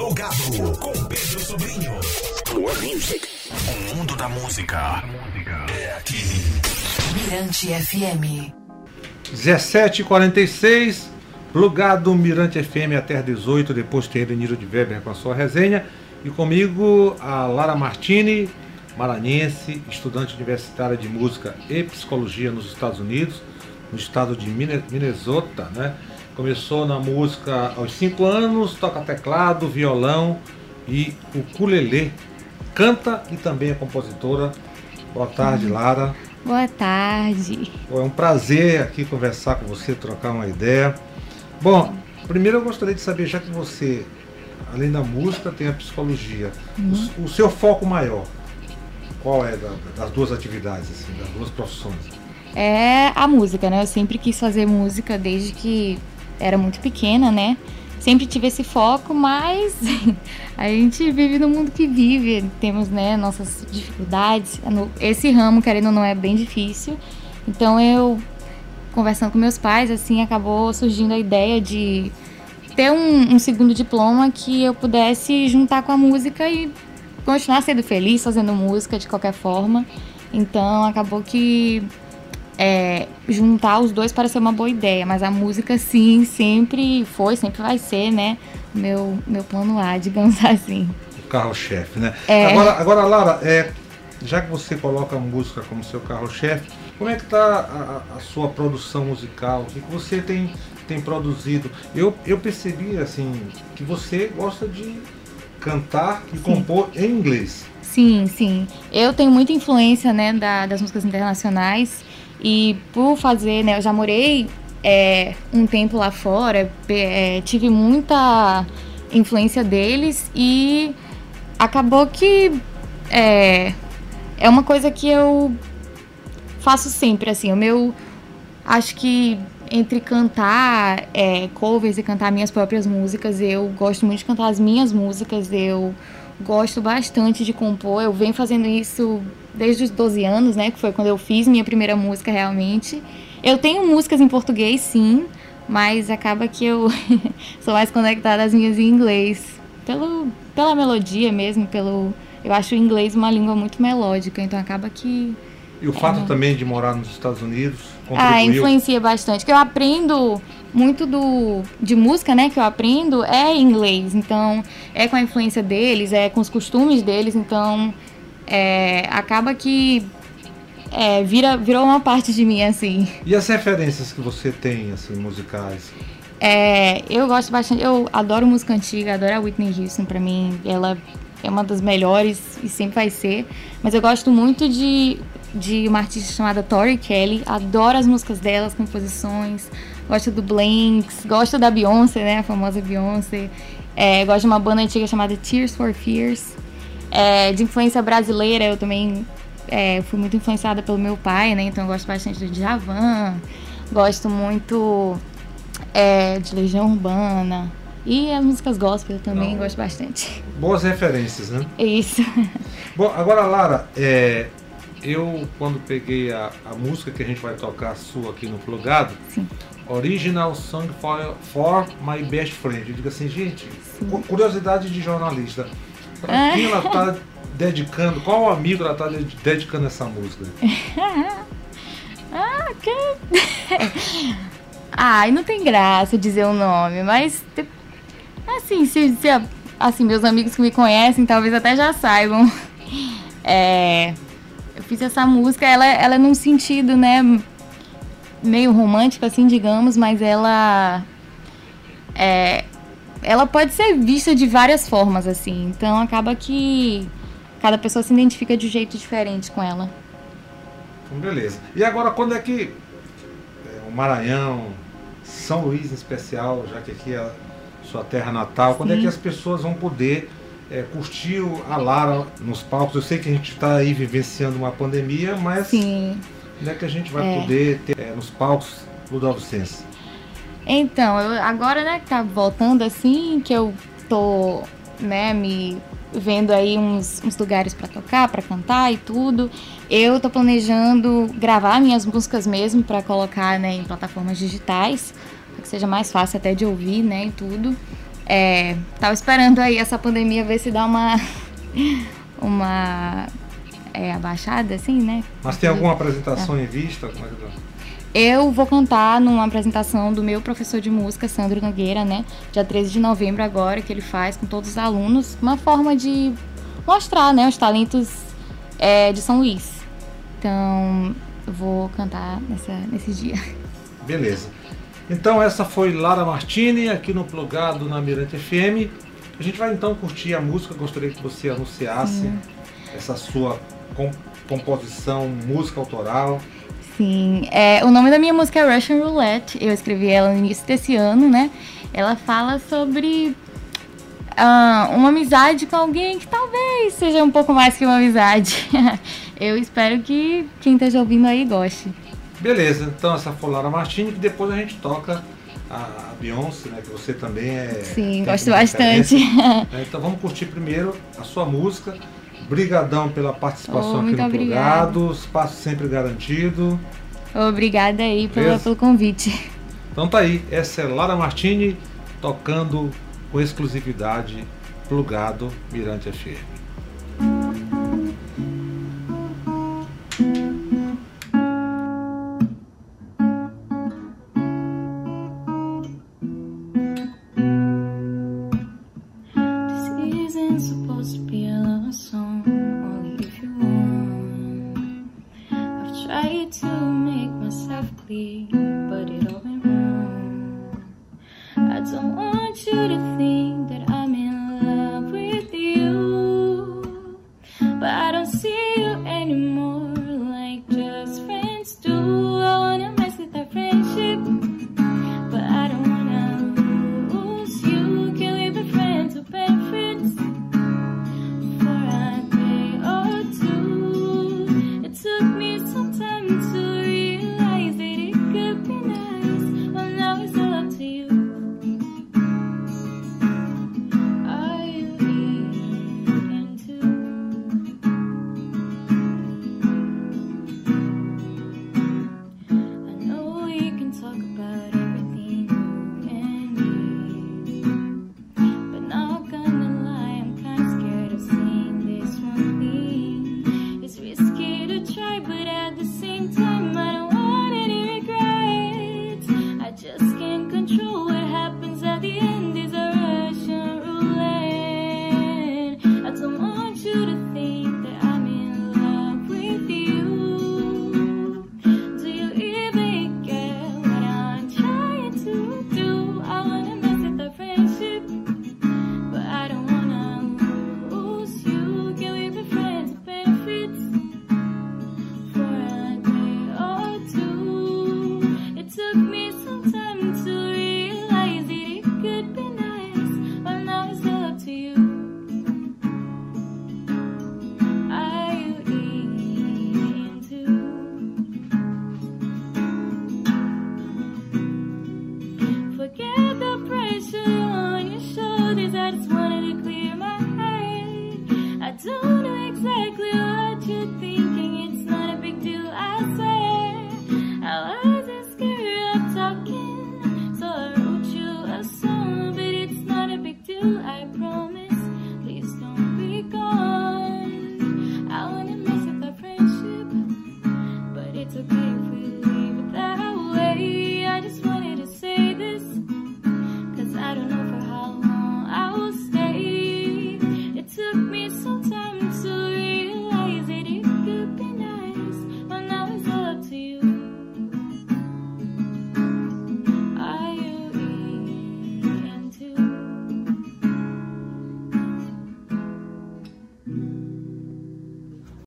Plugado com Pedro Sobrinho. More music. O mundo da música é aqui. Mirante FM. 17h46, plugado Mirante FM até 18, depois tem Edeniro de Weber com a sua resenha. E comigo a Lara Martini, maranhense, estudante universitária de música e psicologia nos Estados Unidos, no estado de Minnesota, né? Começou na música aos 5 anos, toca teclado, violão e ukulele. Canta e também é compositora. Boa tarde, uhum. Lara. Boa tarde. É um prazer aqui conversar com você, trocar uma ideia. Bom, primeiro eu gostaria de saber, já que você, além da música, tem a psicologia, uhum. o, o, seu foco maior, qual é da, das duas atividades, assim, das duas profissões? É a música, né? Eu sempre quis fazer música desde que era muito pequena, né? Sempre tive esse foco, mas a gente vive no mundo que vive, temos né, nossas dificuldades. Esse ramo, querendo ou não, é bem difícil. Então eu, conversando com meus pais, assim, acabou surgindo a ideia de ter um, um segundo diploma que eu pudesse juntar com a música e continuar sendo feliz fazendo música de qualquer forma. Então acabou que é, juntar os dois parece ser uma boa ideia, mas a música sim, sempre foi, sempre vai ser, né? Meu, meu plano A, digamos assim. O carro-chefe, né? É... Agora, agora, Lara, é, já que você coloca a música como seu carro-chefe, como é que está a, a, sua produção musical? O que, que você tem, tem produzido? Eu, eu percebi, assim, que você gosta de cantar e sim. compor em inglês. Sim, sim. Eu tenho muita influência, né, da, das músicas internacionais. E por fazer, né, eu já morei é, um tempo lá fora, é, tive muita influência deles e acabou que é, é uma coisa que eu faço sempre, assim, o meu, acho que entre cantar é, covers e cantar minhas próprias músicas, eu gosto muito de cantar as minhas músicas, eu gosto bastante de compor, eu venho fazendo isso desde os 12 anos, né, que foi quando eu fiz minha primeira música realmente. Eu tenho músicas em português, sim, mas acaba que eu sou mais conectada às minhas em inglês, pelo, pela melodia mesmo, pelo eu acho o inglês uma língua muito melódica, então acaba que e o fato é, também de morar nos Estados Unidos contribuiu? Ah, influencia bastante. Que eu aprendo muito do de música, né, que eu aprendo é inglês. Então, é com a influência deles, é com os costumes deles, então é, acaba que é, vira, virou uma parte de mim, assim. E as referências que você tem, assim, musicais? É, eu gosto bastante, eu adoro música antiga, adoro a Whitney Houston, pra mim, ela é uma das melhores e sempre vai ser. Mas eu gosto muito de, de uma artista chamada Tori Kelly, adoro as músicas dela, as composições, gosto do Blanks, gosto da Beyoncé, né, a famosa Beyoncé. É, gosto de uma banda antiga chamada Tears for Fears. É, de influência brasileira, eu também é, fui muito influenciada pelo meu pai, né? Então eu gosto bastante do Djavan, gosto muito é, de Legião Urbana. E as músicas gospel eu também Não. gosto bastante. Boas referências, né? Isso. Bom, agora, Lara, é, eu quando peguei a, a, música que a gente vai tocar sua aqui no Plugado, Sim. Original Song for, for My Best Friend. Eu digo assim, gente, Sim. curiosidade de jornalista. Pra quem ela tá dedicando? Qual amigo ela tá dedicando essa música? ah, que... Ai, não tem graça dizer o nome, mas assim, se, se assim, meus amigos que me conhecem talvez até já saibam. É, fiz essa música, ela, ela é num sentido, né, meio romântico, assim, digamos, mas ela é, ela pode ser vista de várias formas, assim. Então acaba que cada pessoa se identifica de um jeito diferente com ela. Então, beleza. E agora, quando é que é, o Maranhão, São Luís em especial, já que aqui é a sua terra natal, Sim. quando é que as pessoas vão poder é, curtir a Lara nos palcos? Eu sei que a gente está aí vivenciando uma pandemia, mas Sim. quando é que a gente vai é. poder ter é, nos palcos Ludovicense? Então, eu, agora, né, que tá voltando assim, que eu tô, né, me vendo aí uns, uns lugares para tocar, para cantar e tudo. Eu tô planejando gravar minhas músicas mesmo para colocar, né, em plataformas digitais, para que seja mais fácil até de ouvir, né, e tudo. É, tava esperando aí essa pandemia ver se dá uma. uma. É, abaixada, assim, né? Mas tem alguma apresentação em vista? É tá? Eu vou cantar numa apresentação do meu professor de música, Sandro Nogueira, né? Dia 13 de novembro agora, que ele faz com todos os alunos. Uma forma de mostrar, né, os talentos é, de São Luís. Então, eu vou cantar nessa, nesse dia. Beleza. Então essa foi Lara Martini aqui no Plugado na Mirante FM. A gente vai então curtir a música. Gostaria que você anunciasse essa sua com- composição, música autoral. Sim, é, o nome da minha música é Russian Roulette. Eu escrevi ela no início desse ano, né? Ela fala sobre ah, uma amizade com alguém que talvez seja um pouco mais que uma amizade. Eu espero que quem esteja ouvindo aí goste. Beleza, então essa foi Lara Martini, que depois a gente toca a, Beyoncé, né? Que você também é. Sim, gosto bastante. Né, Então vamos curtir primeiro a sua música. Brigadão pela participação Oh, aqui no obrigada. Plugado. Espaço sempre garantido. Obrigada aí Beleza. pelo convite. Então tá aí, essa é Lara Martini tocando com exclusividade Plugado Mirante FM. I don't want you to think that